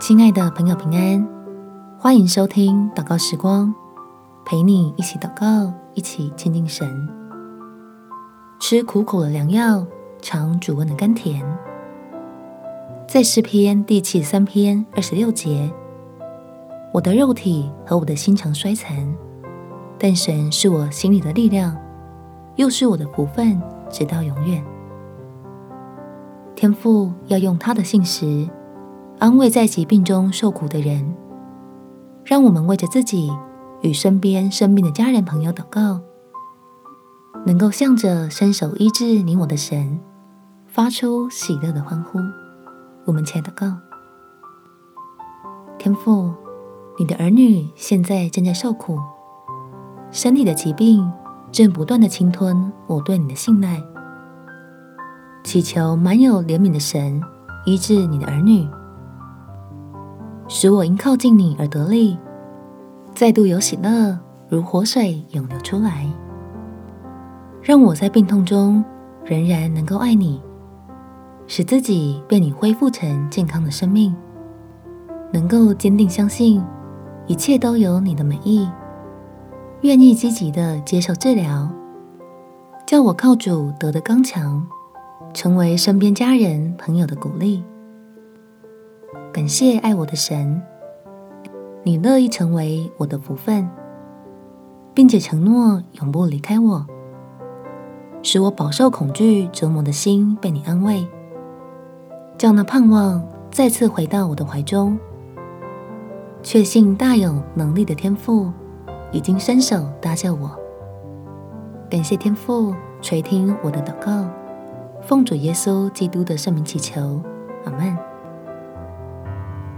亲爱的朋友，平安，欢迎收听祷告时光，陪你一起祷告，一起亲近神，吃苦口的良药，尝主恩的甘甜。在诗篇第七十三篇二十六节，我的肉体和我的心肠衰残，但神是我心里的力量，又是我的福分，直到永远。天父要用他的信实。安慰在疾病中受苦的人，让我们为着自己与身边生病的家人朋友祷告，能够向着伸手医治你我的神，发出喜乐的欢呼。我们且祷告：天父，你的儿女现在正在受苦，身体的疾病正不断的侵吞我对你的信赖，祈求满有怜悯的神医治你的儿女。使我因靠近你而得力，再度有喜乐如活水涌流出来，让我在病痛中仍然能够爱你，使自己被你恢复成健康的生命，能够坚定相信一切都有你的美意，愿意积极的接受治疗，叫我靠主得的刚强，成为身边家人朋友的鼓励。感谢爱我的神，你乐意成为我的福分，并且承诺永不离开我，使我饱受恐惧折磨的心被你安慰，叫那盼望再次回到我的怀中。确信大有能力的天父已经伸手搭救我。感谢天父垂听我的祷告，奉主耶稣基督的圣名祈求，阿门。